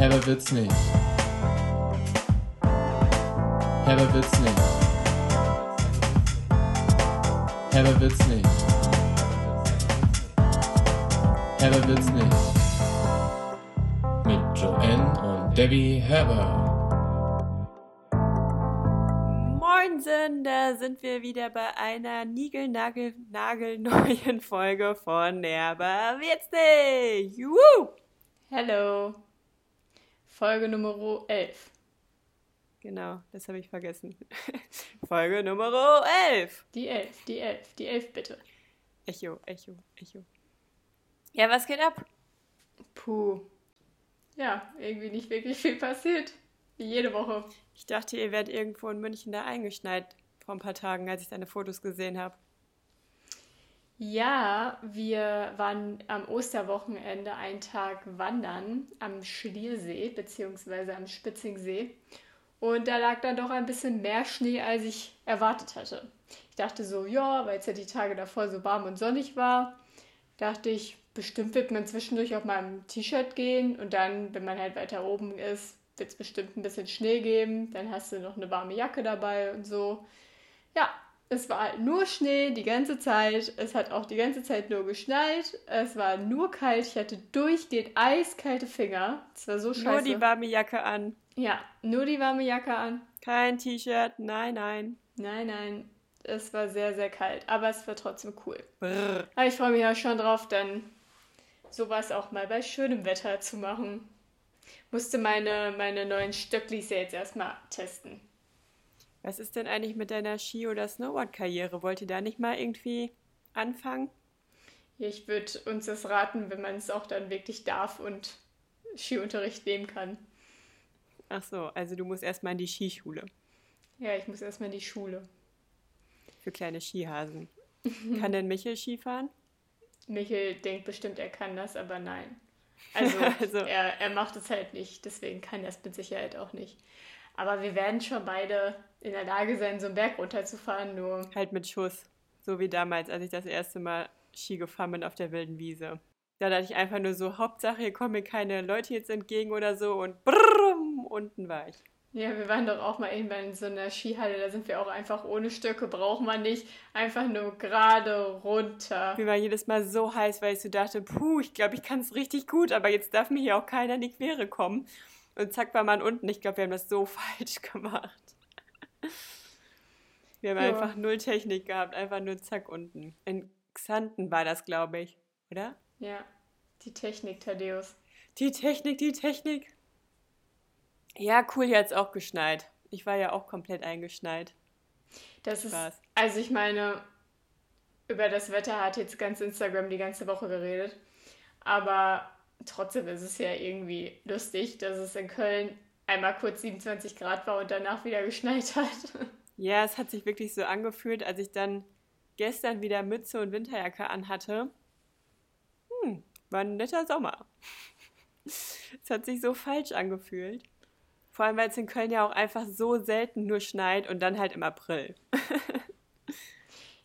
Herber wird's nicht. Herber wird's nicht. Herber wird's nicht. Herber wird's nicht. Mit Joanne und Debbie Herber. Moinsen, da sind wir wieder bei einer niegelnagelnagelneuen Folge von Herber wird's nicht. Juhu! Hello. Folge Nummer 11. Genau, das habe ich vergessen. Folge Nummer 11. Die 11, die 11, die 11 bitte. Echo, Echo, Echo. Ja, was geht ab? Puh. Ja, irgendwie nicht wirklich viel passiert. Wie jede Woche. Ich dachte, ihr werdet irgendwo in München da eingeschneit vor ein paar Tagen, als ich deine Fotos gesehen habe. Ja, wir waren am Osterwochenende einen Tag wandern am Schliersee bzw. am Spitzingsee. Und da lag dann doch ein bisschen mehr Schnee, als ich erwartet hatte. Ich dachte so, ja, weil es ja die Tage davor so warm und sonnig war, dachte ich, bestimmt wird man zwischendurch auf meinem T-Shirt gehen und dann, wenn man halt weiter oben ist, wird es bestimmt ein bisschen Schnee geben. Dann hast du noch eine warme Jacke dabei und so. Ja, es war halt nur Schnee die ganze Zeit. Es hat auch die ganze Zeit nur geschneit. Es war nur kalt. Ich hatte durchgehend eiskalte Finger. Es war so scheiße. Nur die warme Jacke an. Ja, nur die warme Jacke an. Kein T-Shirt, nein, nein. Nein, nein. Es war sehr, sehr kalt. Aber es war trotzdem cool. Brrr. Aber ich freue mich ja schon drauf, dann sowas auch mal bei schönem Wetter zu machen. Musste meine, meine neuen Stöcklis ja jetzt erstmal testen. Was ist denn eigentlich mit deiner Ski- oder Snowboard-Karriere? Wollt ihr da nicht mal irgendwie anfangen? Ich würde uns das raten, wenn man es auch dann wirklich darf und Skiunterricht nehmen kann. Ach so, also du musst erstmal in die Skischule Ja, ich muss erstmal in die Schule. für kleine Skihasen. Kann denn Michel Skifahren? Michel denkt bestimmt, er kann das, aber nein. Also, Also- Er, er macht es halt nicht, deswegen kann er es mit Sicherheit auch nicht. Aber wir werden schon beide in der Lage sein, so einen Berg runterzufahren, nur Halt mit Schuss. So wie damals, als ich das erste Mal Ski gefahren bin auf der wilden Wiese. Da dachte ich einfach nur so, Hauptsache, hier kommen mir keine Leute jetzt entgegen oder so und brrrm, unten war ich. Ja, wir waren doch auch mal irgendwann in so einer Skihalle, da sind wir auch einfach ohne Stöcke, braucht man nicht, einfach nur gerade runter. Mir war jedes Mal so heiß, weil ich so dachte, puh, ich glaube, ich kann es richtig gut, aber jetzt darf mir hier auch keiner in die Quere kommen. Und zack war man unten. Ich glaube, wir haben das so falsch gemacht. Wir haben Ja. einfach null Technik gehabt, einfach nur zack unten. In Xanten war das, glaube ich, oder? Ja, die Technik, Thaddeus. Die Technik, die Technik. Ja, cool, hier hat es auch geschneit. Ich war ja auch komplett eingeschneit. Das ist, Spaß. also ich meine, über das Wetter hat jetzt ganz Instagram die ganze Woche geredet. Aber trotzdem ist es ja irgendwie lustig, dass es in Köln einmal kurz 27 Grad war und danach wieder geschneit hat. Ja, es hat sich wirklich so angefühlt, als ich dann gestern wieder Mütze und Winterjacke anhatte. Hm, war ein netter Sommer. Es hat sich so falsch angefühlt. Vor allem, weil es in Köln ja auch einfach so selten nur schneit und dann halt im April.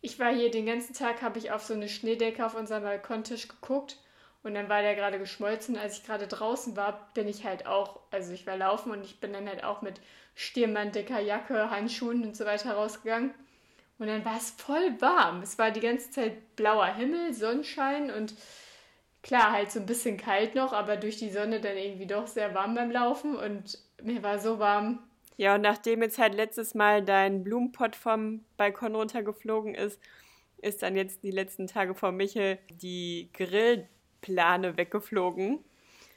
Ich war hier den ganzen Tag, habe ich auf so eine Schneedecke auf unserem Balkontisch geguckt und dann war der gerade geschmolzen. Als ich gerade draußen war, bin ich halt auch, also ich war laufen und ich bin dann halt auch mit Stirnband, dicker Jacke, Handschuhen und so weiter rausgegangen. Und dann war es voll warm. Es war die ganze Zeit blauer Himmel, Sonnenschein und klar, halt so ein bisschen kalt noch, aber durch die Sonne dann irgendwie doch sehr warm beim Laufen und mir war so warm. Ja, und nachdem jetzt halt letztes Mal dein Blumenpott vom Balkon runtergeflogen ist, ist dann jetzt die letzten Tage vor Michel die Grillplane weggeflogen.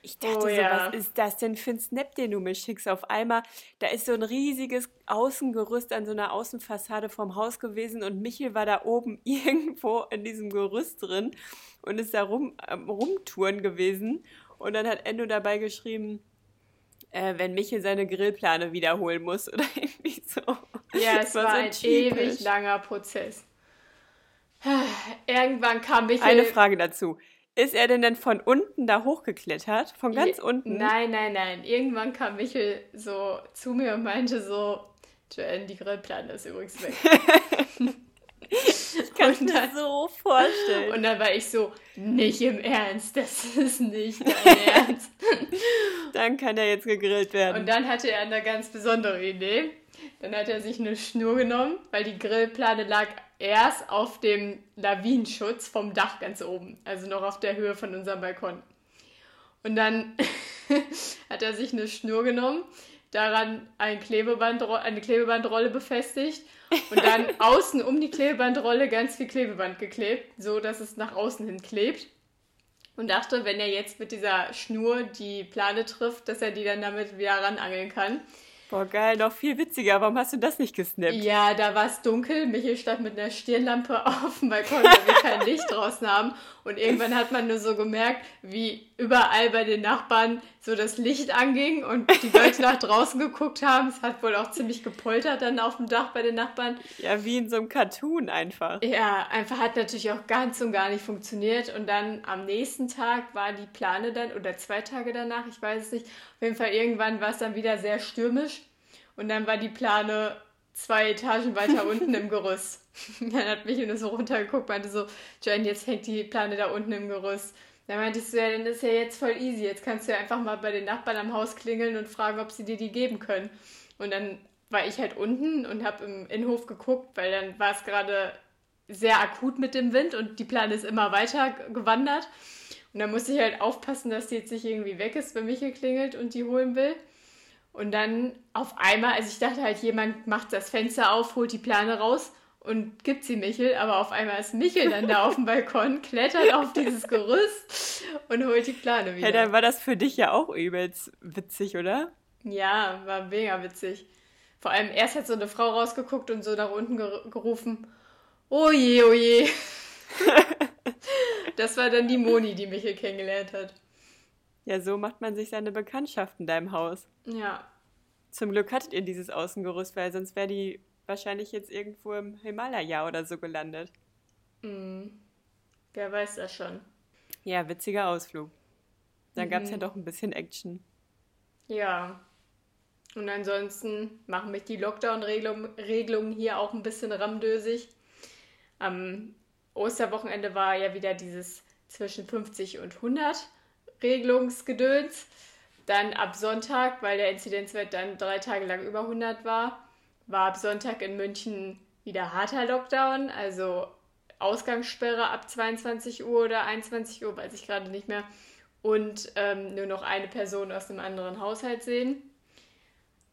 Ich dachte Oh so, ja. was ist das denn für ein Snap, den du mir schickst? Auf einmal, da ist so ein riesiges Außengerüst an so einer Außenfassade vom Haus gewesen und Michel war da oben irgendwo in diesem Gerüst drin und ist da rum, am rumtouren gewesen. Und dann hat Endo dabei geschrieben, äh, wenn Michel seine Grillplane wiederholen muss oder irgendwie so. Ja, Das es war, so ein typisch. ewig langer Prozess. Irgendwann kam Michael. Eine Frage dazu. Ist er denn dann von unten da hochgeklettert? Von ganz Je- unten? Nein, nein, nein. Irgendwann kam Michel so zu mir und meinte so, Joanne, die Grillplane ist übrigens weg. Ich kann mir dann- so vorstellen. Und dann war ich so, nicht im Ernst, das ist nicht dein Ernst. dann kann er jetzt gegrillt werden. Und dann hatte er eine ganz besondere Idee. Dann hat er sich eine Schnur genommen, weil die Grillplane lag erst auf dem Lawinenschutz vom Dach ganz oben, also noch auf der Höhe von unserem Balkon. Und dann hat er sich eine Schnur genommen, daran ein Klebebandro eine Klebebandrolle befestigt und dann außen um die Klebebandrolle ganz viel Klebeband geklebt, so dass es nach außen hin klebt. Und dachte, wenn er jetzt mit dieser Schnur die Plane trifft, dass er die dann damit wieder ranangeln kann. Boah, geil, noch viel witziger. Warum hast du das nicht gesnappt? Ja, da war es dunkel. Michael stand mit einer Stirnlampe auf dem Balkon, weil wir kein Licht draußen haben. Und irgendwann hat man nur so gemerkt, wie überall bei den Nachbarn so das Licht anging und die Leute nach draußen geguckt haben. Es hat wohl auch ziemlich gepoltert dann auf dem Dach bei den Nachbarn. Ja, wie in so einem Cartoon einfach. Ja, einfach hat natürlich auch ganz und gar nicht funktioniert. Und dann am nächsten Tag war die Plane dann, oder zwei Tage danach, ich weiß es nicht. Auf jeden Fall irgendwann war es dann wieder sehr stürmisch. Und dann war die Plane zwei Etagen weiter unten im Gerüst. Dann hat mich nur so runtergeguckt, meinte so, Jen, jetzt hängt die Plane da unten im Gerüst. Dann meinte ich so, ja, dann ist ja jetzt voll easy. Jetzt kannst du ja einfach mal bei den Nachbarn am Haus klingeln und fragen, ob sie dir die geben können. Und dann war ich halt unten und habe im Innenhof geguckt, weil dann war es gerade sehr akut mit dem Wind und die Plane ist immer weiter gewandert. Und dann musste ich halt aufpassen, dass die jetzt nicht irgendwie weg ist, wenn Michael klingelt und die holen will. Und dann auf einmal, also ich dachte halt, jemand macht das Fenster auf, holt die Plane raus und gibt sie Michel, aber auf einmal ist Michel dann da auf dem Balkon, klettert auf dieses Gerüst und holt die Plane wieder. Ja, dann war das für dich ja auch übelst witzig, oder? Ja, war mega witzig. Vor allem erst hat so eine Frau rausgeguckt und so nach unten ger gerufen, oh je, oh je. das war dann die Moni, die Michel kennengelernt hat. Ja, so macht man sich seine Bekanntschaft in deinem Haus. Ja, Zum Glück hattet ihr dieses Außengerüst, weil sonst wäre die wahrscheinlich jetzt irgendwo im Himalaya oder so gelandet. wer weiß das schon. Ja, witziger Ausflug. Dann gab es ja Mhm. doch ein bisschen Action. Ja. Und ansonsten machen mich die Lockdown-Regelungen Regelungen hier auch ein bisschen ramdösig. Am Osterwochenende war ja wieder dieses zwischen 50 und 100 Regelungsgedöns. Dann ab Sonntag, weil der Inzidenzwert dann drei Tage lang über 100 war, war ab Sonntag in München wieder harter Lockdown, also Ausgangssperre ab 22 Uhr oder 21 Uhr, weiß ich gerade nicht mehr. Und ähm, nur noch eine Person aus einem anderen Haushalt sehen.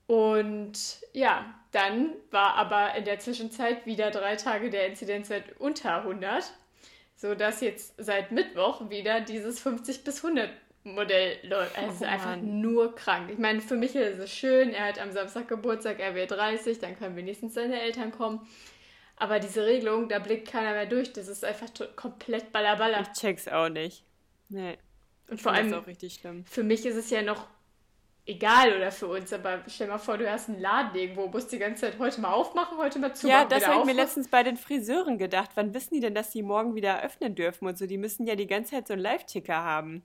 Und ja, dann war aber in der Zwischenzeit wieder drei Tage der Inzidenzwert unter 100, sodass jetzt seit Mittwoch wieder dieses 50 bis 100 Modell läuft. Also es ist Oh einfach Mann. nur krank. Ich meine, für Michael ist es schön, er hat am Samstag Geburtstag, er wird 30, dann können wenigstens seine Eltern kommen. Aber diese Regelung, da blickt keiner mehr durch. Das ist einfach komplett ballerballer. Ich check's auch nicht. Nee. Und vor allem ist auch richtig schlimm. für mich ist es ja noch egal oder für uns, aber stell mal vor, du hast einen Laden irgendwo, musst die ganze Zeit heute mal aufmachen, heute mal zumachen, Ja, das habe ich mir letztens bei den Friseuren gedacht. Wann wissen die denn, dass die morgen wieder öffnen dürfen und so? Die müssen ja die ganze Zeit so einen Live-Ticker haben.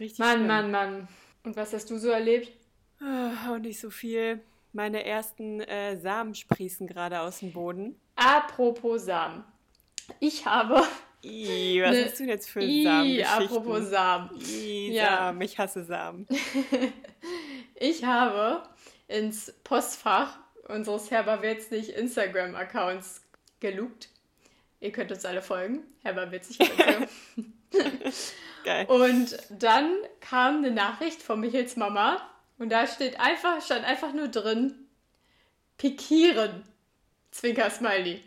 Richtig Mann, schlimm. Mann, Mann. Und was hast du so erlebt? Und nicht so viel. Meine ersten äh, Samen sprießen gerade aus dem Boden. Apropos Samen. Ich habe. Ih, was Ne- hast du denn jetzt für I, Samengeschichten? apropos Samen. Ih, Ja. Samen, ich hasse Samen. Ich habe ins Postfach unseres Herberwitzig Instagram-Accounts gelugt. Ihr könnt uns alle folgen. Herberwitzig. auf Instagram. Geil. Und dann kam eine Nachricht von Michels Mama und da steht einfach, stand einfach nur drin, pikieren. Zwinker Smiley.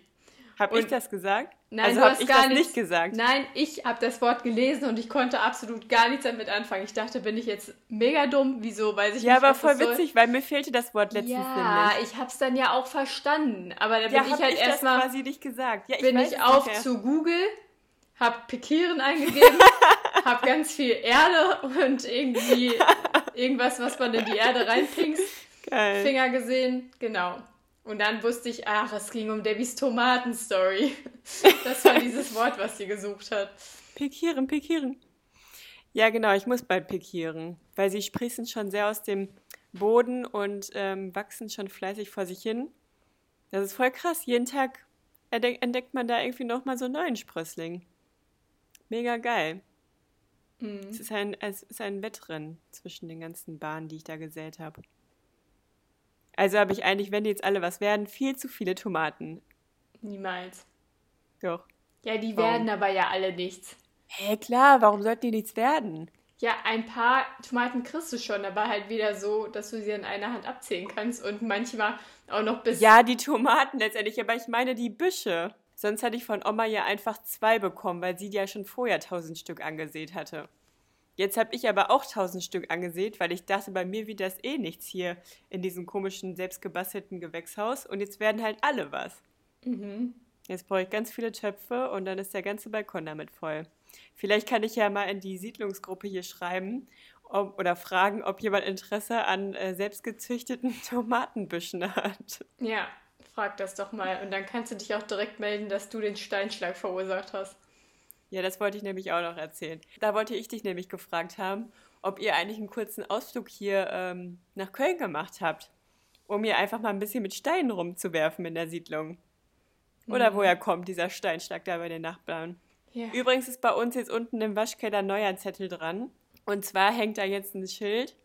Hab ich das gesagt? Nein, also du hab hast ich gar das nichts nicht gesagt. Nein, ich habe das Wort gelesen und ich konnte absolut gar nichts damit anfangen. Ich dachte, bin ich jetzt mega dumm? Wieso? Weiß ich Ja, nicht. aber was voll das soll. witzig, weil mir fehlte das Wort letztens Ja, ich hab's dann ja auch verstanden. Aber da Ja, bin hab ich halt ich erstmal quasi nicht gesagt. Ja, bin weiß ich es auf nicht zu Google, hab Pikieren eingegeben, hab ganz viel Erde und irgendwie irgendwas, was man in die Erde reinpinkst, Geil. Finger gesehen, genau. Und dann wusste ich, ach, es ging um Debbys Tomatenstory. Das war dieses Wort, was sie gesucht hat. Pikieren, pikieren. Ja, genau, ich muss bald pikieren, weil sie sprießen schon sehr aus dem Boden und ähm, wachsen schon fleißig vor sich hin. Das ist voll krass. Jeden Tag entdeckt man da irgendwie nochmal so einen neuen Sprössling. Mega geil. Mhm. Es ist ein, es ist ein Wettrennen zwischen den ganzen Bahnen, die ich da gesät habe. Also habe ich eigentlich, wenn die jetzt alle was werden, viel zu viele Tomaten. Niemals. Doch. Ja, die Warum? werden aber ja alle nichts. Hä, klar, warum sollten die nichts werden? Ja, ein paar Tomaten kriegst du schon, aber halt wieder so, dass du sie in einer Hand abzählen kannst und manchmal auch noch bis. Ja, die Tomaten letztendlich, aber ich meine die Büsche. Sonst hatte ich von Oma ja einfach zwei bekommen, weil sie die ja schon vorher tausend Stück angesät hatte. Jetzt habe ich aber auch tausend Stück angesät, weil ich dachte, bei mir wird das eh nichts hier in diesem komischen, selbstgebastelten Gewächshaus. Und jetzt werden halt alle was. Mhm. Jetzt brauche ich ganz viele Töpfe und dann ist der ganze Balkon damit voll. Vielleicht kann ich ja mal in die Siedlungsgruppe hier schreiben ob, oder fragen, ob jemand Interesse an äh, selbstgezüchteten Tomatenbüschen hat. Ja, frag das doch mal. Und dann kannst du dich auch direkt melden, dass du den Steinschlag verursacht hast. Ja, das wollte ich nämlich auch noch erzählen. Da wollte ich dich nämlich gefragt haben, ob ihr eigentlich einen kurzen Ausflug hier ähm, nach Köln gemacht habt, um hier einfach mal ein bisschen mit Steinen rumzuwerfen in der Siedlung. Oder woher kommt dieser Steinschlag da bei den Nachbarn? Ja. Übrigens ist bei uns jetzt unten im Waschkeller ein neuer Zettel dran. Und zwar hängt da jetzt ein Schild,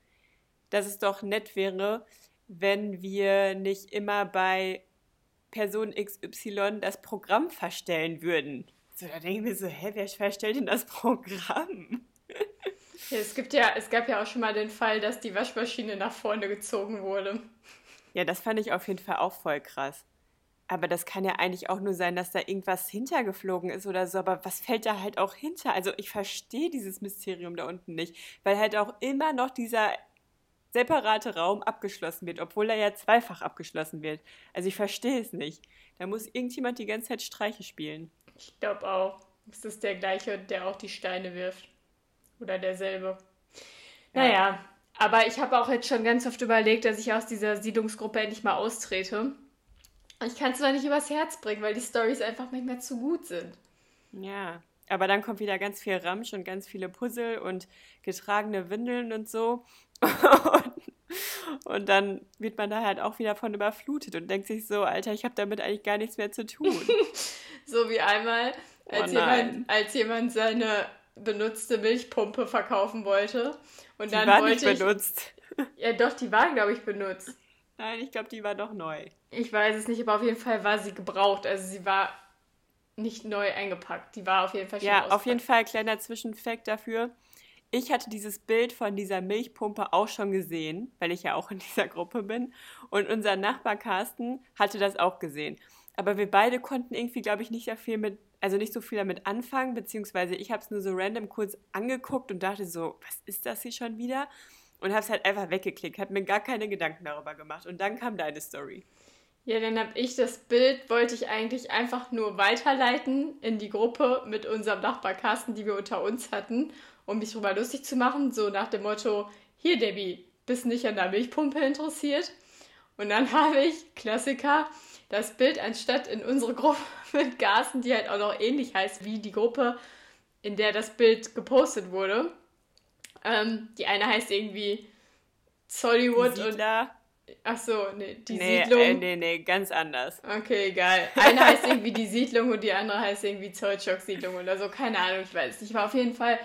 dass es doch nett wäre, wenn wir nicht immer bei Person XY das Programm verstellen würden. So, da denken wir so, hä, wer verstellt denn das Programm? Ja, es, gibt ja, es gab ja auch schon mal den Fall, dass die Waschmaschine nach vorne gezogen wurde. Ja, das fand ich auf jeden Fall auch voll krass. Aber das kann ja eigentlich auch nur sein, dass da irgendwas hintergeflogen ist oder so. Aber was fällt da halt auch hinter? Also ich verstehe dieses Mysterium da unten nicht, weil halt auch immer noch dieser separate Raum abgeschlossen wird, obwohl er ja zweifach abgeschlossen wird. Also ich verstehe es nicht. Da muss irgendjemand die ganze Zeit Streiche spielen. Ich glaube auch. Es ist der gleiche, der auch die Steine wirft. Oder derselbe. Ja. Naja, aber ich habe auch jetzt schon ganz oft überlegt, dass ich aus dieser Siedlungsgruppe endlich mal austrete. Ich kann es zwar nicht übers Herz bringen, weil die Stories einfach nicht mehr zu gut sind. Ja, aber dann kommt wieder ganz viel Ramsch und ganz viele Puzzle und getragene Windeln und so. Und, und dann wird man da halt auch wieder von überflutet und denkt sich so, Alter, ich habe damit eigentlich gar nichts mehr zu tun. So wie einmal, Oh als, nein. jemand, als jemand seine benutzte Milchpumpe verkaufen wollte. Und Die dann war wollte nicht ich. benutzt. Ja, doch, die war, glaube ich, benutzt. Nein, ich glaube, die war doch neu. Ich weiß es nicht, aber auf jeden Fall war sie gebraucht. Also sie war nicht neu eingepackt. Die war auf jeden Fall schon Ja, auf jeden. Fall kleiner Zwischenfact dafür. Ich hatte dieses Bild von dieser Milchpumpe auch schon gesehen, weil ich ja auch in dieser Gruppe bin. Und unser Nachbar Carsten hatte das auch gesehen. Aber wir beide konnten irgendwie, glaube ich, nicht sehr viel mit, also nicht so viel damit anfangen, beziehungsweise ich habe es nur so random kurz angeguckt und dachte so, was ist das hier schon wieder? Und habe es halt einfach weggeklickt, habe mir gar keine Gedanken darüber gemacht. Und dann kam deine Story. Ja, dann habe ich das Bild, wollte ich eigentlich einfach nur weiterleiten in die Gruppe mit unserem Nachbar Carsten, die wir unter uns hatten, um mich drüber lustig zu machen. So nach dem Motto, hier Debbie, bist nicht an der Milchpumpe interessiert? Und dann habe ich, Klassiker, das Bild anstatt in unsere Gruppe mit Carsten, die halt auch noch ähnlich heißt wie die Gruppe, in der das Bild gepostet wurde. Ähm, die eine heißt irgendwie Zollywood und Siedler? Ach so, nee, die nee, Siedlung. Äh, nee, nee, ganz anders. Okay, egal. Eine heißt irgendwie die Siedlung und die andere heißt irgendwie Zollstock-Siedlung oder so. Keine Ahnung, ich weiß nicht. Aber auf jeden Fall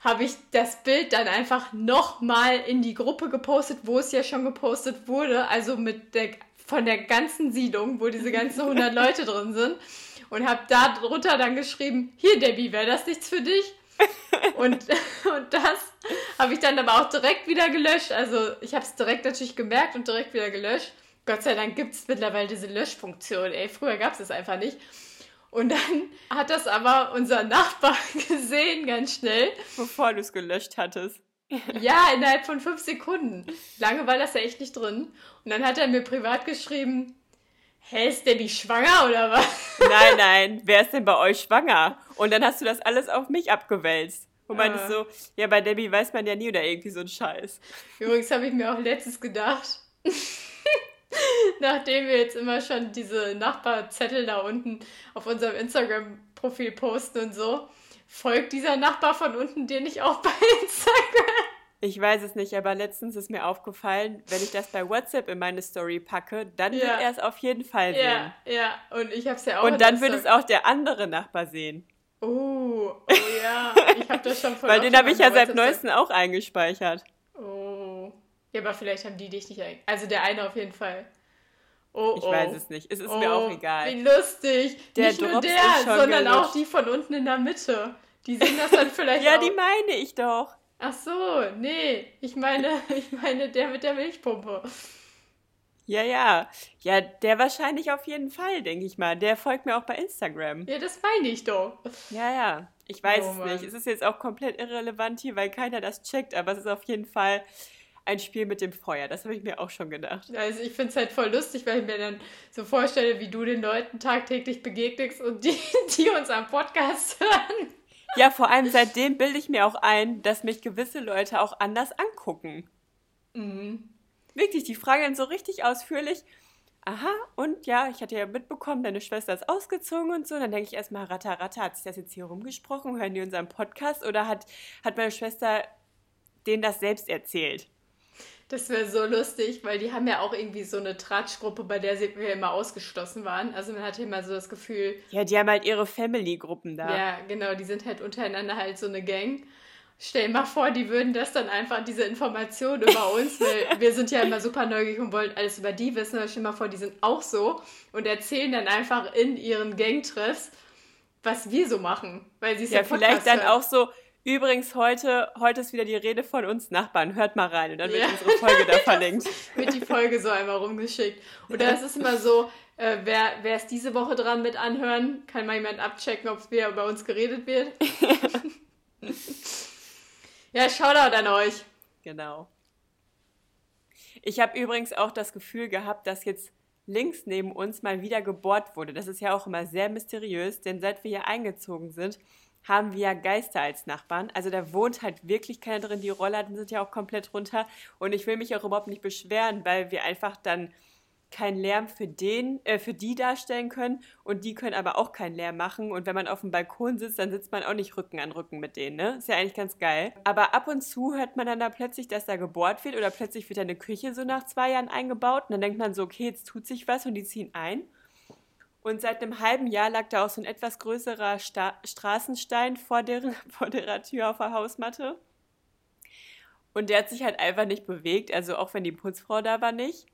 habe ich das Bild dann einfach nochmal in die Gruppe gepostet, wo es ja schon gepostet wurde. Also mit der, von der ganzen Siedlung, wo diese ganzen 100 Leute drin sind. Und habe da drunter dann geschrieben, hier Debbie, wäre das nichts für dich? Und, und das habe ich dann aber auch direkt wieder gelöscht. Also ich habe es direkt natürlich gemerkt und direkt wieder gelöscht. Gott sei Dank gibt es mittlerweile diese Löschfunktion. Ey, früher gab es das einfach nicht. Und dann hat das aber unser Nachbar gesehen, ganz schnell. Bevor du es gelöscht hattest. Ja, innerhalb von fünf Sekunden. Lange war das ja echt nicht drin. Und dann hat er mir privat geschrieben, hä, ist Debbie schwanger oder was? Nein, nein, wer ist denn bei euch schwanger? Und dann hast du das alles auf mich abgewälzt. Und meintest Ah. so, ja, bei Debbie weiß man ja nie oder irgendwie so ein Scheiß. Übrigens habe ich mir auch letztens gedacht, nachdem wir jetzt immer schon diese Nachbarzettel da unten auf unserem Instagram-Profil posten und so, folgt dieser Nachbar von unten dir nicht auch bei Instagram? Ich weiß es nicht, aber letztens ist mir aufgefallen, wenn ich das bei WhatsApp in meine Story packe, dann Ja. wird er es auf jeden Fall sehen. Ja, ja. Und ich hab's ja auch. Und dann wird es auch der andere Nachbar sehen. Oh, oh ja. Ich hab das schon voll Weil den habe ich ja seit neuestem auch eingespeichert. Oh. Ja, aber vielleicht haben die dich nicht ein. Also der eine auf jeden Fall. Oh, Ich oh. weiß es nicht. Es ist oh, mir auch egal. Wie lustig. Der nicht nur Drops der, ist schon sondern auch gelutscht. die von unten in der Mitte. Die sehen das dann vielleicht Ja, auch. die meine ich doch. Ach so, nee. Ich meine, ich meine der mit der Milchpumpe. Ja, ja. Ja, der wahrscheinlich auf jeden Fall, denke ich mal. Der folgt mir auch bei Instagram. Ja, das meine ich doch. Ja, ja. Ich weiß Oh es nicht. Es ist jetzt auch komplett irrelevant hier, weil keiner das checkt, aber es ist auf jeden Fall ein Spiel mit dem Feuer. Das habe ich mir auch schon gedacht. Also ich finde es halt voll lustig, weil ich mir dann so vorstelle, wie du den Leuten tagtäglich begegnest und die, die uns am Podcast hören. Ja, vor allem seitdem bilde ich mir auch ein, dass mich gewisse Leute auch anders angucken. Mhm. Wirklich, die fragen dann so richtig ausführlich. Aha, und ja, ich hatte ja mitbekommen, deine Schwester ist ausgezogen und so. Und dann denke ich erstmal, Ratter, Ratter, hat sich das jetzt hier rumgesprochen? Hören die unseren Podcast? Oder hat, hat meine Schwester denen das selbst erzählt? Das wäre so lustig, weil die haben ja auch irgendwie so eine Tratschgruppe, bei der sie- wir immer ausgeschlossen waren. Also man hatte immer so das Gefühl, Ja, die haben halt ihre Family-Gruppen da. ja, genau, die sind halt untereinander halt so eine Gang. Stell dir mal vor, die würden das dann einfach, diese Informationen über uns, weil wir sind ja immer super neugierig und wollen alles über die wissen. Aber stell dir mal vor, die sind auch so und erzählen dann einfach in ihren Gangtreffs, was wir so machen. Weil sie es ja, Ja, vielleicht dann hören. auch so, übrigens heute, heute ist wieder die Rede von uns Nachbarn, hört mal rein und dann wird Ja. unsere Folge da verlinkt. wird die Folge so einmal rumgeschickt. Oder es ist immer so, äh, wer, wer ist diese Woche dran mit anhören, kann mal jemand abchecken, ob wieder über uns geredet wird. ja, Shoutout an euch. Genau. Ich habe übrigens auch das Gefühl gehabt, dass jetzt links neben uns mal wieder gebohrt wurde. Das ist ja auch immer sehr mysteriös, denn seit wir hier eingezogen sind, haben wir ja Geister als Nachbarn. Also da wohnt halt wirklich keiner drin. Die Rollladen sind ja auch komplett runter. Und ich will mich auch überhaupt nicht beschweren, weil wir einfach dann keinen Lärm für den, äh, für die darstellen können und die können aber auch keinen Lärm machen. Und wenn man auf dem Balkon sitzt, dann sitzt man auch nicht Rücken an Rücken mit denen, ne? Ist ja eigentlich ganz geil. Aber ab und zu hört man dann da plötzlich, dass da gebohrt wird oder plötzlich wird da eine Küche so nach zwei Jahren eingebaut und dann denkt man so, okay, jetzt tut sich was und die ziehen ein. Und seit einem halben Jahr lag da auch so ein etwas größerer Sta Straßenstein vor, deren, vor der Tür auf der Hausmatte. Und der hat sich halt einfach nicht bewegt, also auch wenn die Putzfrau da war nicht.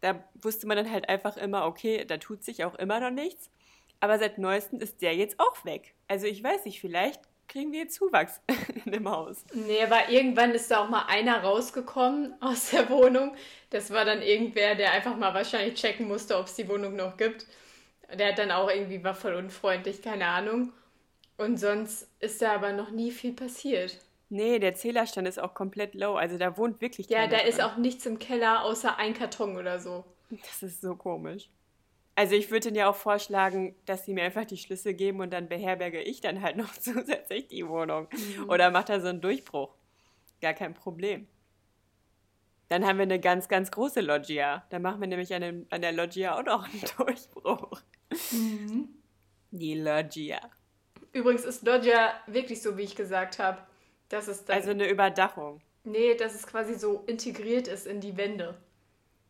Da wusste man dann halt einfach immer, okay, da tut sich auch immer noch nichts. Aber seit neuestem ist der jetzt auch weg. Also ich weiß nicht, vielleicht kriegen wir jetzt Zuwachs in dem Haus. Nee, aber irgendwann ist da auch mal einer rausgekommen aus der Wohnung. Das war dann irgendwer, der einfach mal wahrscheinlich checken musste, ob es die Wohnung noch gibt. Der hat dann auch irgendwie, war voll unfreundlich, keine Ahnung. Und sonst ist da aber noch nie viel passiert. Nee, der Zählerstand ist auch komplett low. Also da wohnt wirklich Ja, da ist auch nichts im Keller außer ein Karton oder so. Das ist so komisch. Also ich würde dir ja auch vorschlagen, dass sie mir einfach die Schlüssel geben und dann beherberge ich dann halt noch zusätzlich die Wohnung. Oder macht da so einen Durchbruch. Gar kein Problem. Dann haben wir eine ganz, ganz große Loggia. Dann machen wir nämlich an, dem, an der Loggia auch noch einen Durchbruch. Die Loggia. Übrigens ist Loggia wirklich so, wie ich gesagt habe. Dass es dann. Also eine Überdachung. nee, dass es quasi so integriert ist in die Wände.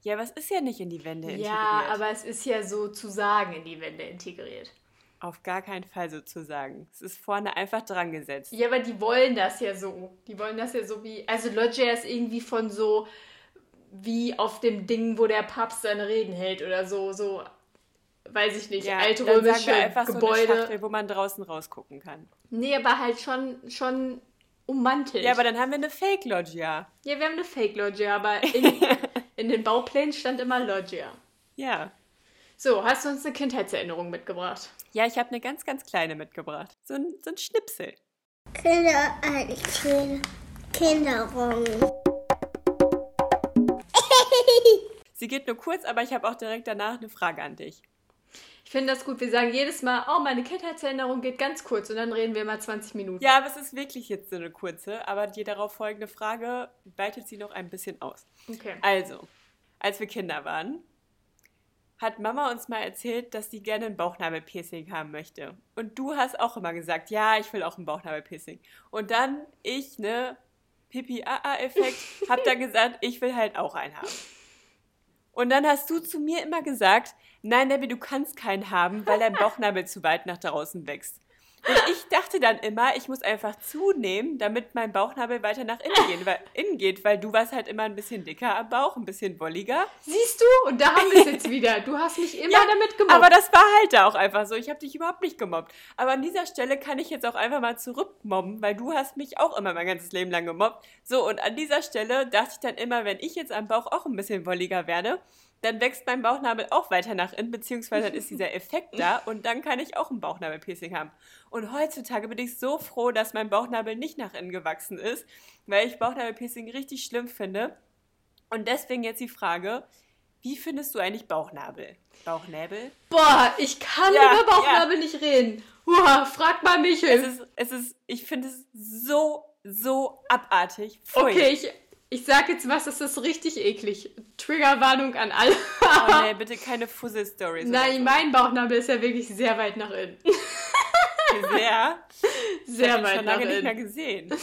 Ja, was ist ja nicht in die Wände integriert? Ja, aber es ist ja sozusagen in die Wände integriert. Auf gar keinen Fall sozusagen. Es ist vorne einfach dran gesetzt. Ja, aber die wollen das ja so. Die wollen das ja so wie. Also Loggia ist irgendwie von so wie auf dem Ding, wo der Papst seine Reden hält oder so, so, weiß ich nicht, Ja, dann sagen altrömische wir einfach so eine Gebäude. Schachtel, wo man draußen rausgucken kann. nee, aber halt schon, schon ummantelt. Ja, aber dann haben wir eine Fake-Loggia. ja, wir haben eine Fake-Loggia, aber in, in den Bauplänen stand immer Loggia. Ja. So, hast du uns eine Kindheitserinnerung mitgebracht? Ja, ich habe eine ganz, ganz kleine mitgebracht. So ein, so ein Schnipsel. Kinder, äh, Kinder, Kinderung. Sie geht nur kurz, aber ich habe auch direkt danach eine Frage an dich. Ich finde das gut. Wir sagen jedes Mal, oh, meine Kindheitserinnerung geht ganz kurz und dann reden wir mal 20 Minuten. Ja, aber es ist wirklich jetzt so eine kurze, aber die darauf folgende Frage weitet sie noch ein bisschen aus. Okay. Also, als wir Kinder waren, hat Mama uns mal erzählt, dass sie gerne ein Bauchnabelpiercing haben möchte. Und du hast auch immer gesagt, ja, ich will auch ein Bauchnabelpiercing. Und dann ich, ne, Pipi-AA-Effekt, hab dann gesagt, ich will halt auch einen haben. Und dann hast du zu mir immer gesagt, nein, Debbie, du kannst keinen haben, weil dein Bauchnabel zu weit nach draußen wächst. Und ich dachte dann immer, ich muss einfach zunehmen, damit mein Bauchnabel weiter nach innen, gehen, weil, innen geht, weil du warst halt immer ein bisschen dicker am Bauch, ein bisschen wolliger. Siehst du? Und da haben wir es jetzt wieder. Du hast mich immer Ja, damit gemobbt. Aber das war halt da auch einfach so. Ich habe dich überhaupt nicht gemobbt. Aber an dieser Stelle kann ich jetzt auch einfach mal zurückmobben, weil du hast mich auch immer mein ganzes Leben lang gemobbt. So, und an dieser Stelle dachte ich dann immer, wenn ich jetzt am Bauch auch ein bisschen wolliger werde, dann wächst mein Bauchnabel auch weiter nach innen, beziehungsweise dann ist dieser Effekt da und dann kann ich auch ein Bauchnabelpiercing haben. Und heutzutage bin ich so froh, dass mein Bauchnabel nicht nach innen gewachsen ist, weil ich Bauchnabelpiercing richtig schlimm finde. Und deswegen jetzt die Frage, wie findest du eigentlich Bauchnabel? Bauchnäbel? Boah, ich kann Ja, über Bauchnabel nicht reden. Uah, frag mal Es Michel. ist, es ist, ich finde es so, so abartig. Pfui. Okay, ich, ich sag jetzt was, das ist richtig eklig. Triggerwarnung an alle. Oh nee, bitte keine Fussel-Stories. Nein, mein Bauchnabel ist ja wirklich sehr weit nach innen. Sehr. Sehr ich weit schon nach lange nicht mehr gesehen.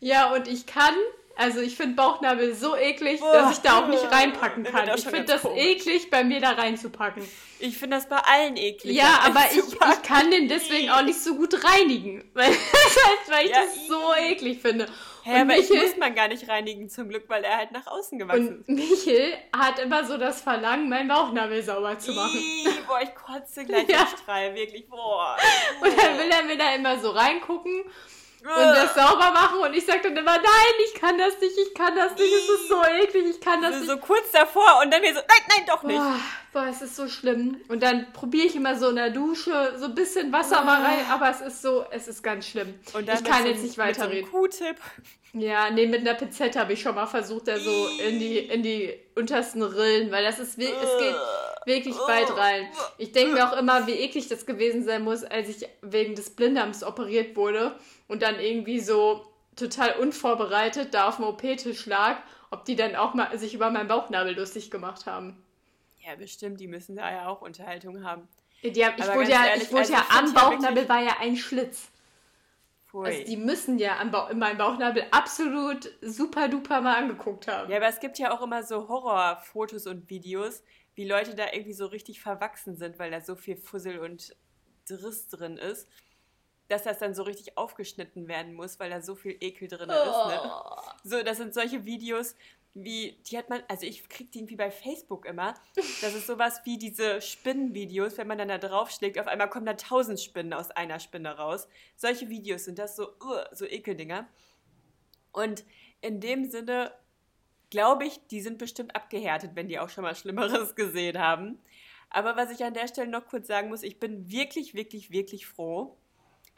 Ja, und ich kann, also ich finde Bauchnabel so eklig, Boah. dass ich da auch nicht reinpacken kann. Ich finde das komisch. eklig, bei mir da reinzupacken. Ich finde das bei allen eklig. Ja, aber ich, ich, ich kann den deswegen auch nicht so gut reinigen. Weil, weil ich Ja, das so eklig finde. Hä, und aber ich Michel- muss man gar nicht reinigen, zum Glück, weil er halt nach außen gewachsen Und Michel hat immer so das Verlangen, meinen Bauchnabel sauber ist. zu machen. Ih, boah, ich kotze gleich Ja. Strahl, wirklich. Boah. Und dann will er mir da immer so reingucken und das sauber machen. Und ich sag dann immer, nein, ich kann das nicht, ich kann das nicht, es ist so eklig, ich kann das so, nicht. so kurz davor und dann mir so, nein, nein, doch nicht. Boah, boah, es ist so schlimm. Und dann probiere ich immer so in der Dusche so ein bisschen Wasser mal rein, aber es ist so, es ist ganz schlimm. Und dann ich kann so jetzt nicht mit so einem weiterreden. Q-Tip. Ja, nee, mit einer Pinzette habe ich schon mal versucht, da so in die, in die untersten Rillen, weil das ist, es geht wirklich weit rein. Ich denke mir auch immer, wie eklig das gewesen sein muss, als ich wegen des Blinddarms operiert wurde und dann irgendwie so total unvorbereitet da auf dem OP-Tisch lag, ob die dann auch mal sich über meinen Bauchnabel lustig gemacht haben. Ja, bestimmt, die müssen da ja auch Unterhaltung haben. Die haben, ich wurde ja, ehrlich, ich wurde also ja am Bauchnabel war ja ein Schlitz. Pfui. Also die müssen ja am Bauch, in meinem Bauchnabel absolut super duper mal angeguckt haben. Ja, aber es gibt ja auch immer so Horrorfotos und Videos, wie Leute da irgendwie so richtig verwachsen sind, weil da so viel Fussel und Driss drin ist, dass das dann so richtig aufgeschnitten werden muss, weil da so viel Ekel drin ist. Ne? Oh. So, das sind solche Videos, wie, die hat man, also ich krieg die irgendwie bei Facebook immer. Das ist sowas wie diese Spinnenvideos, wenn man dann da draufschlägt, auf einmal kommen da tausend Spinnen aus einer Spinne raus. Solche Videos sind das so, uh, so Ekeldinger. Und in dem Sinne glaube ich, die sind bestimmt abgehärtet, wenn die auch schon mal Schlimmeres gesehen haben. Aber was ich an der Stelle noch kurz sagen muss, ich bin wirklich, wirklich, wirklich froh.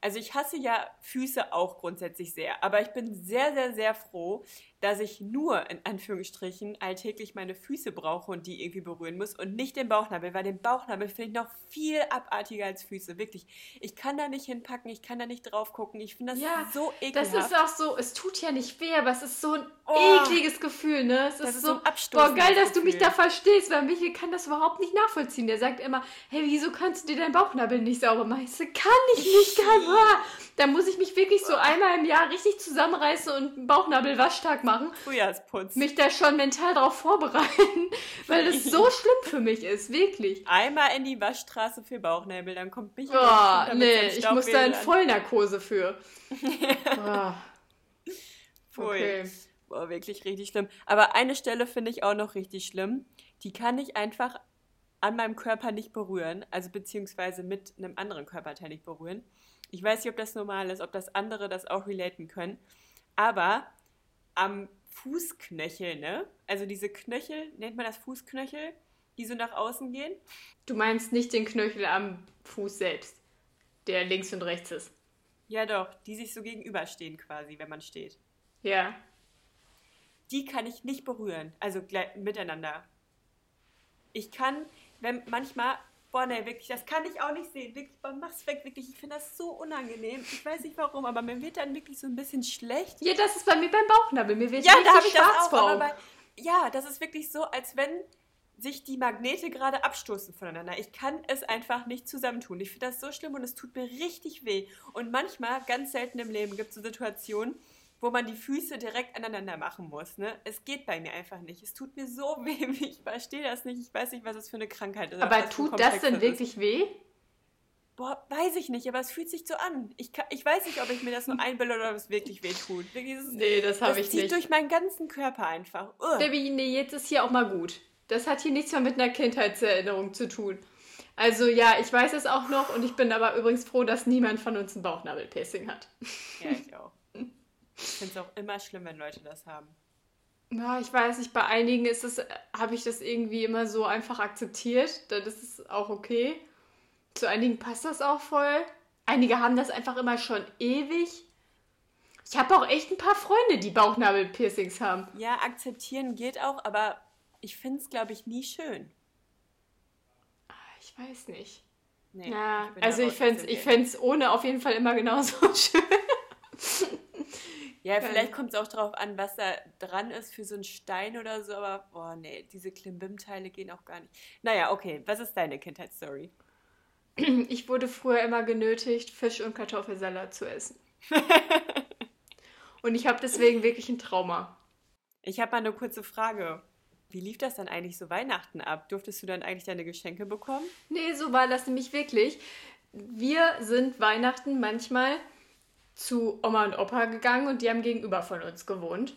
Also ich hasse ja Füße auch grundsätzlich sehr, aber ich bin sehr, sehr, sehr froh, dass ich nur in Anführungsstrichen alltäglich meine Füße brauche und die irgendwie berühren muss und nicht den Bauchnabel, weil den Bauchnabel finde ich noch viel abartiger als Füße, wirklich. Ich kann da nicht hinpacken, ich kann da nicht drauf gucken, ich finde das Ja, so Das ekelhaft. ist auch so, es tut ja nicht weh, aber es ist so ein Oh. ekliges Gefühl, ne? Es Das ist, ist so, ein boah, geil, dass du mich Gefühl. da verstehst, weil Michael kann das überhaupt nicht nachvollziehen. Der sagt immer, hey, wieso kannst du dir deinen Bauchnabel nicht sauber machen? Ich so, kann ich nicht, kann, boah. Da muss ich mich wirklich so einmal im Jahr richtig zusammenreißen und einen Bauchnabelwaschtag machen. Frühjahrsputz. Mich da schon mental darauf vorbereiten, weil das so schlimm für mich ist, wirklich. Einmal in die Waschstraße für Bauchnäbel, dann kommt mich Boah, nee, ich muss da in Vollnarkose für. Boah, Okay. okay. Boah, wirklich richtig schlimm. Aber eine Stelle finde ich auch noch richtig schlimm. Die kann ich einfach an meinem Körper nicht berühren, also beziehungsweise mit einem anderen Körperteil nicht berühren. Ich weiß nicht, ob das normal ist, ob das andere das auch relaten können. Aber am Fußknöchel, ne? Also diese Knöchel, nennt man das Fußknöchel, die so nach außen gehen? Du meinst nicht den Knöchel am Fuß selbst, der links und rechts ist. Ja doch, die sich so gegenüberstehen quasi, wenn man steht. Ja. die kann ich nicht berühren, also miteinander. Ich kann, wenn manchmal, boah, ne, wirklich, das kann ich auch nicht sehen. Wirklich, boah, mach's weg, wirklich. Ich finde das so unangenehm. Ich weiß nicht warum, aber mir wird dann wirklich so ein bisschen schlecht. Ja, das ist bei mir beim Bauchnabel. Mir wird Ja, da habe ich das schwarz auch. vor Aber bei, ja, das ist wirklich so, als wenn sich die Magnete gerade abstoßen voneinander. Ich kann es einfach nicht zusammentun. Ich finde das so schlimm und es tut mir richtig weh. Und manchmal, ganz selten im Leben, gibt es so Situationen, wo man die Füße direkt aneinander machen muss. Ne? Es geht bei mir einfach nicht. Es tut mir so weh. Ich verstehe das nicht. Ich weiß nicht, was das für eine Krankheit ist. Aber tut das denn wirklich ist. weh? Boah, weiß ich nicht, aber es fühlt sich so an. Ich, kann, ich weiß nicht, ob ich mir das nur einbilde oder ob es wirklich weh tut. Dieses, nee, das habe ich nicht. Das zieht durch meinen ganzen Körper einfach. Ugh. Debbie, nee, jetzt ist hier auch mal gut. Das hat hier nichts mehr mit einer Kindheitserinnerung zu tun. Also ja, ich weiß es auch noch und ich bin aber übrigens froh, dass niemand von uns ein Bauchnabelpiercing hat. Ja, ich auch. Ich finde es auch immer schlimm, wenn Leute das haben. Ja, ich weiß nicht, bei einigen ist es, habe ich das irgendwie immer so einfach akzeptiert. Das ist auch okay. Zu einigen passt das auch voll. Einige haben das einfach immer schon ewig. Ich habe auch echt ein paar Freunde, die Bauchnabelpiercings haben. Ja, akzeptieren geht auch, aber ich finde es, glaube ich, nie schön. Ah, ich weiß nicht. Nee, ja, ich also ich fände es ohne auf jeden Fall immer genauso schön. Ja, vielleicht kommt es auch darauf an, was da dran ist für so einen Stein oder so, aber boah, nee, diese Klimbim-Teile gehen auch gar nicht. Naja, okay, was ist deine Kindheitsstory? Ich wurde früher immer genötigt, Fisch und Kartoffelsalat zu essen. und ich habe deswegen wirklich ein Trauma. Ich habe mal eine kurze Frage. Wie lief das dann eigentlich so Weihnachten ab? Durftest du dann eigentlich deine Geschenke bekommen? Nee, so war das nämlich wirklich. Wir sind Weihnachten manchmal zu Oma und Opa gegangen und die haben gegenüber von uns gewohnt.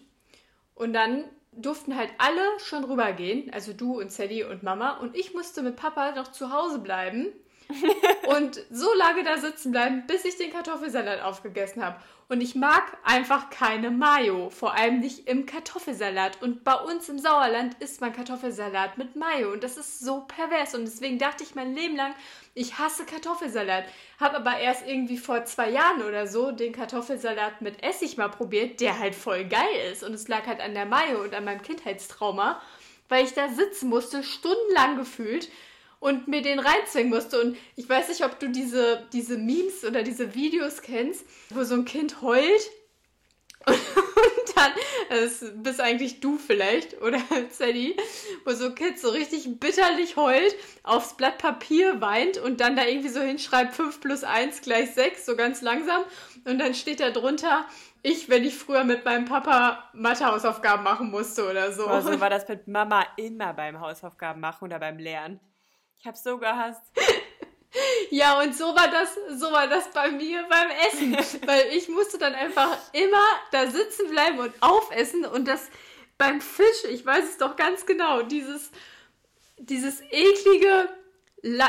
Und dann durften halt alle schon rübergehen, also du und Sally und Mama. Und ich musste mit Papa noch zu Hause bleiben und so lange da sitzen bleiben, bis ich den Kartoffelsalat aufgegessen habe. Und ich mag einfach keine Mayo, vor allem nicht im Kartoffelsalat. Und bei uns im Sauerland isst man Kartoffelsalat mit Mayo. Und das ist so pervers. Und deswegen dachte ich mein Leben lang, ich hasse Kartoffelsalat. Habe aber erst irgendwie vor zwei Jahren oder so den Kartoffelsalat mit Essig mal probiert, der halt voll geil ist. Und es lag halt an der Mayo und an meinem Kindheitstrauma, weil ich da sitzen musste, stundenlang gefühlt und mir den reinzwingen musste. Und ich weiß nicht, ob du diese, diese Memes oder diese Videos kennst, wo so ein Kind heult und dann, das bist eigentlich du vielleicht, oder Sally, wo so ein Kind so richtig bitterlich heult, aufs Blatt Papier weint und dann da irgendwie so hinschreibt 5 plus 1 gleich 6, so ganz langsam. Und dann steht da drunter, ich, wenn ich früher mit meinem Papa Mathehausaufgaben machen musste oder so. Also war das mit Mama immer beim Hausaufgaben machen oder beim Lernen. Ich hab's so gehasst. Ja, und so war das, so war das bei mir beim Essen. Weil ich musste dann einfach immer da sitzen bleiben und aufessen und das beim Fisch, ich weiß es doch ganz genau, dieses, dieses eklige,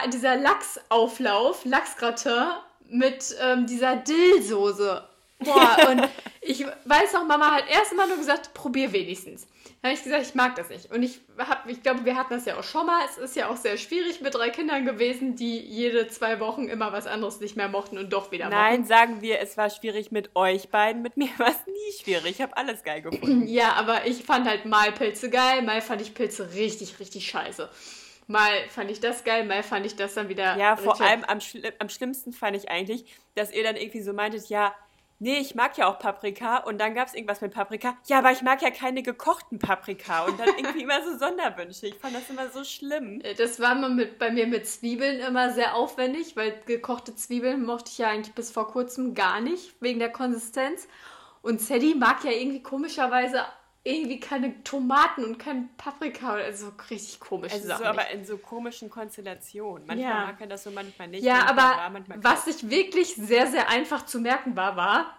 dieser Lachsauflauf, Lachsgratin mit ähm, dieser Dillsoße. Boah, und ich weiß noch, Mama hat erst mal nur gesagt, probier wenigstens habe ich gesagt, ich mag das nicht. Und ich habe, ich glaube, wir hatten das ja auch schon mal. Es ist ja auch sehr schwierig mit drei Kindern gewesen, die jede zwei Wochen immer was anderes nicht mehr mochten und doch wieder mochten. Nein, sagen wir, es war schwierig mit euch beiden. Mit mir war es nie schwierig. Ich habe alles geil gefunden. ja, aber ich fand halt mal Pilze geil, mal fand ich Pilze richtig, richtig scheiße. Mal fand ich das geil, mal fand ich das dann wieder. Ja, vor allem am, schli am schlimmsten fand ich eigentlich, dass ihr dann irgendwie so meintet, ja, nee, ich mag ja auch Paprika. Und dann gab es irgendwas mit Paprika. Ja, aber ich mag ja keine gekochten Paprika. Und dann irgendwie immer so Sonderwünsche. Ich fand das immer so schlimm. Äh, das war mit, bei mir mit Zwiebeln immer sehr aufwendig, weil gekochte Zwiebeln mochte ich ja eigentlich bis vor kurzem gar nicht, wegen der Konsistenz. Und Sadie mag ja irgendwie komischerweise irgendwie keine Tomaten und kein Paprika oder so richtig komisch. Also so, aber in so komischen Konstellationen. Manchmal ja. mag er das so, manchmal nicht. Ja, aber war, was sich wirklich sehr, sehr einfach zu merken war, war,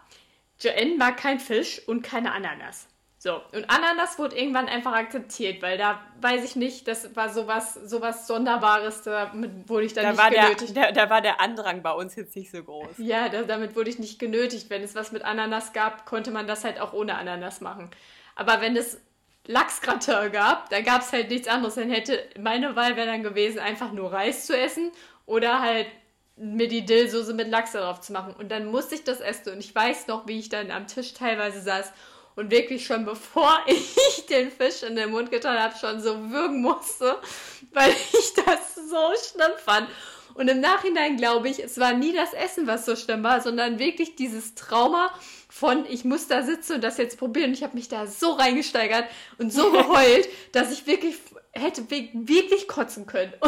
Joanne mag kein Fisch und keine Ananas. So, und Ananas wurde irgendwann einfach akzeptiert, weil da weiß ich nicht, das war sowas, sowas Sonderbares, damit wurde ich dann da nicht war genötigt. Der, da war der Andrang bei uns jetzt nicht so groß. Ja, da, damit wurde ich nicht genötigt. Wenn es was mit Ananas gab, konnte man das halt auch ohne Ananas machen. Aber wenn es Lachsgratin gab, dann gab es halt nichts anderes. Dann hätte meine Wahl wäre dann gewesen, einfach nur Reis zu essen oder halt mir die Dillsoße mit Lachs darauf zu machen. Und dann musste ich das essen. Und ich weiß noch, wie ich dann am Tisch teilweise saß und wirklich schon bevor ich den Fisch in den Mund getan habe, schon so würgen musste, weil ich das so schlimm fand. Und im Nachhinein glaube ich, es war nie das Essen, was so schlimm war, sondern wirklich dieses Trauma von, ich muss da sitzen und das jetzt probieren. Und ich habe mich da so reingesteigert und so geheult, dass ich wirklich hätte wirklich kotzen können.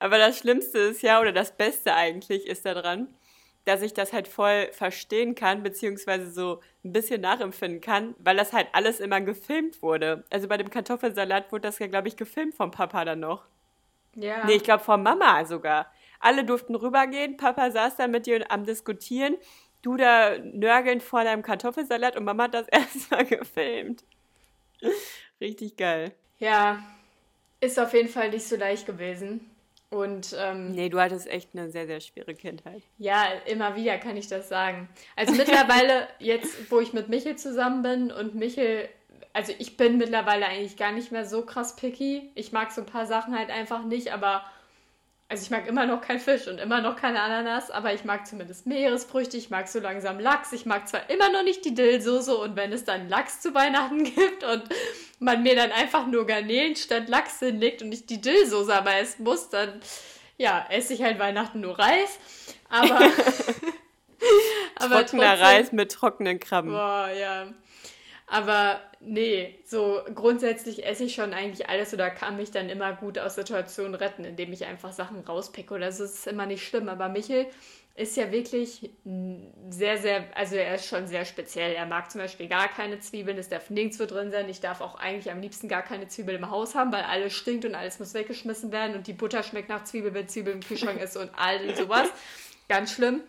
Aber das Schlimmste ist ja, oder das Beste eigentlich ist daran, dass ich das halt voll verstehen kann, beziehungsweise so ein bisschen nachempfinden kann, weil das halt alles immer gefilmt wurde. Also bei dem Kartoffelsalat wurde das ja, glaube ich, gefilmt vom Papa dann noch. Ja. Nee, ich glaube von Mama sogar. Alle durften rübergehen, Papa saß da mit dir am Diskutieren, du da nörgelnd vor deinem Kartoffelsalat und Mama hat das erstmal gefilmt. Richtig geil. Ja, ist auf jeden Fall nicht so leicht gewesen. Und ähm, Nee, du hattest echt eine sehr, sehr schwere Kindheit. ja, immer wieder kann ich das sagen. Also mittlerweile, jetzt, wo ich mit Michel zusammen bin und Michel, also ich bin mittlerweile eigentlich gar nicht mehr so krass picky. Ich mag so ein paar Sachen halt einfach nicht, aber also ich mag immer noch kein Fisch und immer noch keine Ananas, aber ich mag zumindest Meeresfrüchte, ich mag so langsam Lachs, ich mag zwar immer noch nicht die Dillsoße und wenn es dann Lachs zu Weihnachten gibt und man mir dann einfach nur Garnelen statt Lachs hinlegt und ich die Dillsoße aber essen muss, dann ja, esse ich halt Weihnachten nur Reis, aber aber Trockener trotzdem- Reis mit trockenen Krabben. Boah, ja. Aber nee, so grundsätzlich esse ich schon eigentlich alles oder kann mich dann immer gut aus Situationen retten, indem ich einfach Sachen rauspicke oder so. Das ist immer nicht schlimm. Aber Michel ist ja wirklich sehr, sehr, also er ist schon sehr speziell. Er mag zum Beispiel gar keine Zwiebeln, es darf nirgendwo drin sein. Ich darf auch eigentlich am liebsten gar keine Zwiebel im Haus haben, weil alles stinkt und alles muss weggeschmissen werden und die Butter schmeckt nach Zwiebel, wenn Zwiebel im Kühlschrank ist und all sowas. Ganz schlimm.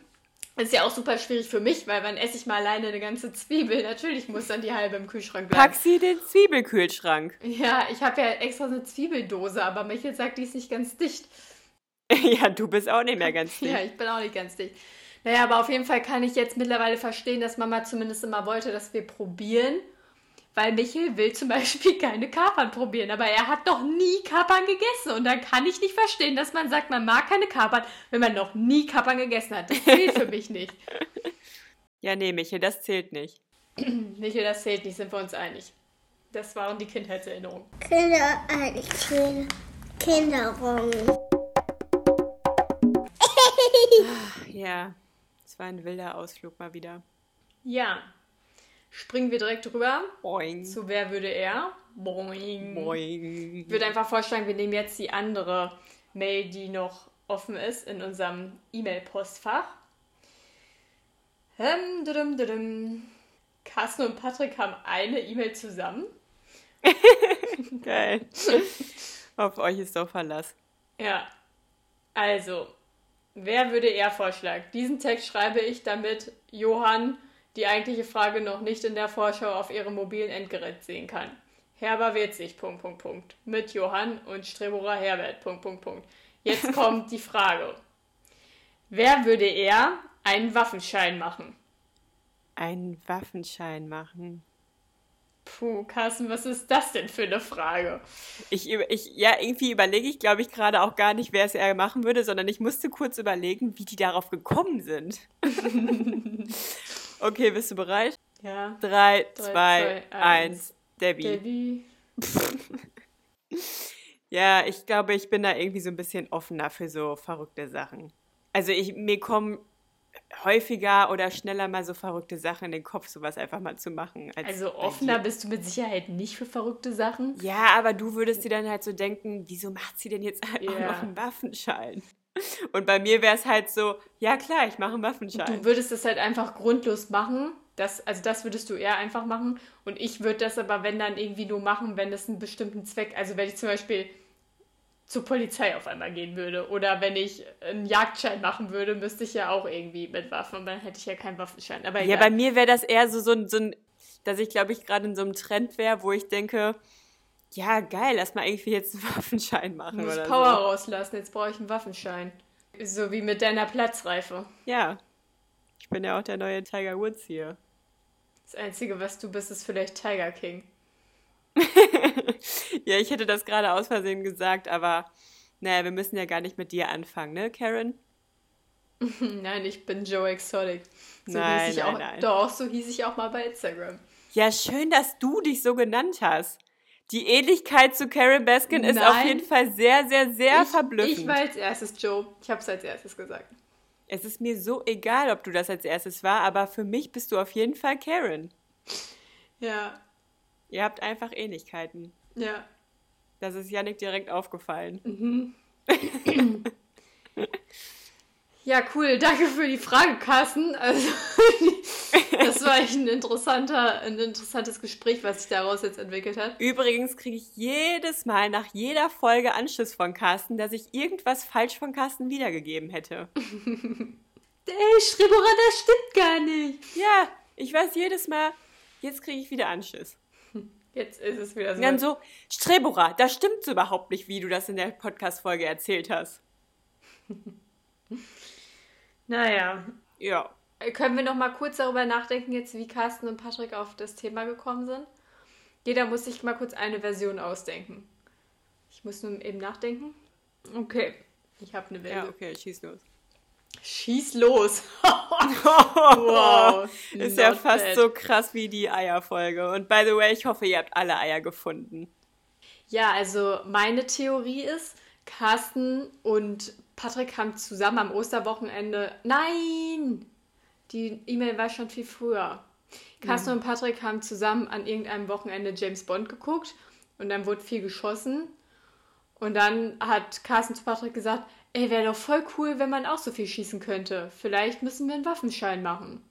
Ist ja auch super schwierig für mich, weil wann esse ich mal alleine eine ganze Zwiebel? Natürlich muss dann die halbe im Kühlschrank bleiben. Pack sie den Zwiebelkühlschrank. Ja, ich habe ja extra eine Zwiebeldose, aber Michael sagt, die ist nicht ganz dicht. ja, du bist auch nicht mehr ganz dicht. Ja, ich bin auch nicht ganz dicht. Naja, aber auf jeden Fall kann ich jetzt mittlerweile verstehen, dass Mama zumindest immer wollte, dass wir probieren. Weil Michel will zum Beispiel keine Kapern probieren, aber er hat noch nie Kapern gegessen. Und dann kann ich nicht verstehen, dass man sagt, man mag keine Kapern, wenn man noch nie Kapern gegessen hat. Das zählt für mich nicht. Ja, nee, Michel, das zählt nicht. Michel, das zählt nicht, sind wir uns einig. Das waren die Kindheitserinnerungen. Kinder, Kinder, Kinderung. Ja, es war ein wilder Ausflug mal wieder. Ja, springen wir direkt rüber Boing. zu Wer würde er? Boing. Boing. Ich würde einfach vorschlagen, wir nehmen jetzt die andere Mail, die noch offen ist in unserem E-Mail-Postfach. Dudum, dudum. Carsten und Patrick haben eine E-Mail zusammen. Geil. Auf euch ist doch Verlass. Ja. Also, wer würde er vorschlagen? Diesen Text schreibe ich, damit Johann die eigentliche Frage noch nicht in der Vorschau auf ihrem mobilen Endgerät sehen kann. Herber wird sich, Punkt, Punkt, Punkt. Mit Johann und Streborer Herbert, Punkt, Punkt, Punkt. Jetzt kommt die Frage. Wer würde er einen Waffenschein machen? Einen Waffenschein machen. Puh, Carsten, was ist das denn für eine Frage? Ich, über- ich, ja, irgendwie überlege ich, glaube ich, gerade auch gar nicht, wer es eher machen würde, sondern ich musste kurz überlegen, wie die darauf gekommen sind. okay, bist du bereit? Ja, Drei, Drei, zwei, zwei, eins. Debbie. Debbie. Ja, ich glaube, ich bin da irgendwie so ein bisschen offener für so verrückte Sachen. Also ich, mir kommen häufiger oder schneller mal so verrückte Sachen in den Kopf, sowas einfach mal zu machen. als Also offener bist du mit Sicherheit nicht für verrückte Sachen. Ja, aber du würdest dir dann halt so denken, wieso macht sie denn jetzt auch Ja. noch einen Waffenschein? Und bei mir wäre es halt so, ja klar, ich mache einen Waffenschein. Du würdest es halt einfach grundlos machen. Das, also das würdest du eher einfach machen. Und ich würde das aber, wenn dann irgendwie nur machen, wenn es einen bestimmten Zweck, also wenn ich zum Beispiel zur Polizei auf einmal gehen würde oder wenn ich einen Jagdschein machen würde, müsste ich ja auch irgendwie mit Waffen und dann hätte ich ja keinen Waffenschein. Aber Ja, egal. bei mir wäre das eher so, so, ein- so ein, dass ich glaube ich gerade in so einem Trend wäre, wo ich denke, ja geil, lass mal irgendwie jetzt einen Waffenschein machen ich muss oder Power so. rauslassen, jetzt brauche ich einen Waffenschein. So wie mit deiner Platzreife. Ja, ich bin ja auch der neue Tiger Woods hier. Das Einzige, was du bist, ist vielleicht Tiger King. Ja, ich hätte das gerade aus Versehen gesagt, aber naja, wir müssen ja gar nicht mit dir anfangen, ne, Karen? Nein, ich bin Joe Exotic. So Nein, hieß ich nein, auch, nein. Doch, so hieß ich auch mal bei Instagram. Ja, schön, dass du dich so genannt hast. Die Ähnlichkeit zu Karen Baskin ist auf Nein. jeden Fall sehr, sehr, sehr ich, verblüffend. Ich war als erstes Joe. Ich habe es als erstes gesagt. es ist mir so egal, ob du das als erstes war, aber für mich bist du auf jeden Fall Karen. Ja, Ihr habt einfach Ähnlichkeiten. ja. Das ist Yannick direkt aufgefallen. Ja, cool. Danke für die Frage, Carsten. Also, das war echt ein, interessanter, ein interessantes Gespräch, was sich daraus jetzt entwickelt hat. Übrigens kriege ich jedes Mal nach jeder Folge Anschluss von Carsten, dass ich irgendwas falsch von Carsten wiedergegeben hätte. Ey, Schrebora, das stimmt gar nicht. Ja, ich weiß jedes Mal, jetzt kriege ich wieder Anschiss. Jetzt ist es wieder so. Und dann so, Strebora, das stimmt so überhaupt nicht, wie du das in der Podcast-Folge erzählt hast. Naja. Ja. Können wir noch mal kurz darüber nachdenken, jetzt wie Carsten und Patrick auf das Thema gekommen sind? Jeder muss sich mal kurz eine Version ausdenken. Ich muss nur eben nachdenken. Okay, ich habe eine Version. Ja, okay, schieß los. Schieß los. wow. Ist ja fast bad. so krass wie die Eierfolge. Und by the way, ich hoffe, ihr habt alle Eier gefunden. Ja, also meine Theorie ist, Carsten und Patrick haben zusammen am Osterwochenende. Nein! Die E-Mail war schon viel früher. Carsten und Patrick haben zusammen an irgendeinem Wochenende James Bond geguckt und dann wurde viel geschossen. Und dann hat Carsten zu Patrick gesagt, ey, wäre doch voll cool, wenn man auch so viel schießen könnte. Vielleicht müssen wir einen Waffenschein machen.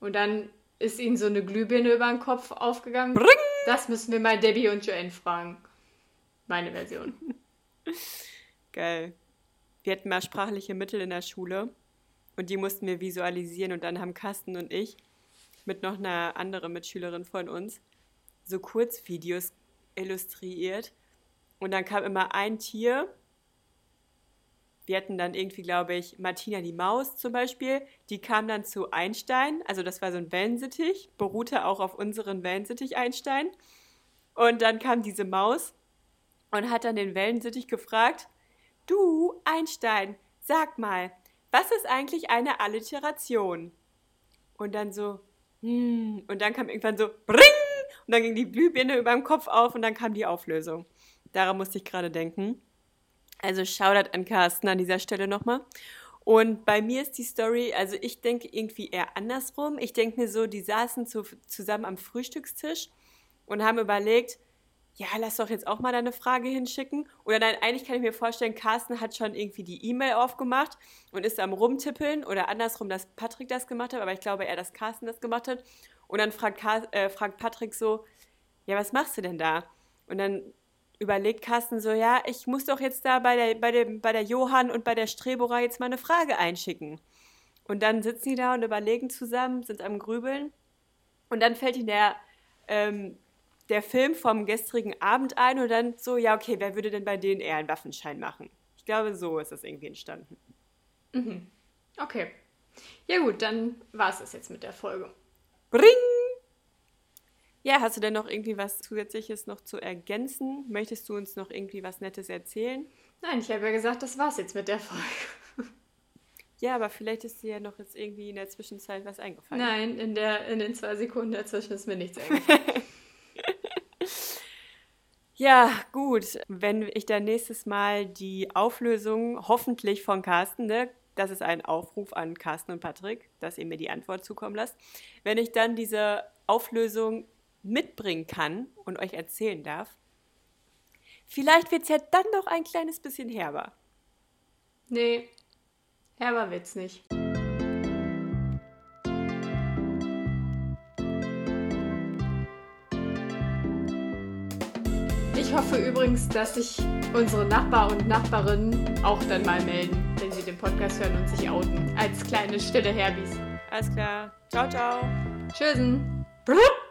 Und dann ist ihnen so eine Glühbirne über den Kopf aufgegangen. Das müssen wir mal Debbie und Joanne fragen. Meine Version. Geil. Wir hatten mal sprachliche Mittel in der Schule und die mussten wir visualisieren und dann haben Carsten und ich mit noch einer anderen Mitschülerin von uns so Kurzvideos illustriert und dann kam immer ein Tier. Wir hatten dann irgendwie, glaube ich, Martina die Maus zum Beispiel. Die kam dann zu Einstein, also das war so ein Wellensittich, beruhte auch auf unseren Wellensittich Einstein. Und dann kam diese Maus und hat dann den Wellensittich gefragt, du Einstein, sag mal, was ist eigentlich eine Alliteration? Und dann so, hm, und dann kam irgendwann so, bring, und dann ging die Glühbirne über dem Kopf auf und dann kam die Auflösung. Daran musste ich gerade denken. Also Shoutout an Carsten an dieser Stelle nochmal. Und bei mir ist die Story, also ich denke irgendwie eher andersrum. Ich denke mir so, die saßen zu, zusammen am Frühstückstisch und haben überlegt, ja, lass doch jetzt auch mal deine Frage hinschicken. Oder nein, eigentlich kann ich mir vorstellen, Carsten hat schon irgendwie die E-Mail aufgemacht und ist am Rumtippeln oder andersrum, dass Patrick das gemacht hat, aber ich glaube eher, dass Carsten das gemacht hat. Und dann fragt, Car äh, fragt Patrick so, ja, was machst du denn da? Und dann überlegt Carsten so, ja, ich muss doch jetzt da bei der, bei dem, bei der Johann und bei der Strebora jetzt mal eine Frage einschicken. Und dann sitzen die da und überlegen zusammen, sind am Grübeln. Und dann fällt ihnen der, ähm, der Film vom gestrigen Abend ein und dann so, ja, okay, wer würde denn bei denen eher einen Waffenschein machen? Ich glaube, so ist das irgendwie entstanden. Okay. Ja gut, dann war es das jetzt mit der Folge. Bring! Ja, hast du denn noch irgendwie was Zusätzliches noch zu ergänzen? Möchtest du uns noch irgendwie was Nettes erzählen? Nein, ich habe ja gesagt, das war's jetzt mit der Folge. Ja, aber vielleicht ist dir ja noch jetzt irgendwie in der Zwischenzeit was eingefallen. Nein, in, der, in den zwei Sekunden dazwischen ist mir nichts eingefallen. Ja, gut. Wenn ich dann nächstes Mal die Auflösung hoffentlich von Carsten, ne, das ist ein Aufruf an Carsten und Patrick, dass ihr mir die Antwort zukommen lasst. Wenn ich dann diese Auflösung mitbringen kann und euch erzählen darf, vielleicht wird es ja dann noch ein kleines bisschen herber. nee, herber wird's nicht. Hoffe übrigens, dass sich unsere Nachbar und Nachbarinnen auch dann mal melden, wenn sie den Podcast hören und sich outen. Als kleine stille Herbis. Alles klar. Ciao, ciao. Tschüssen. Blub.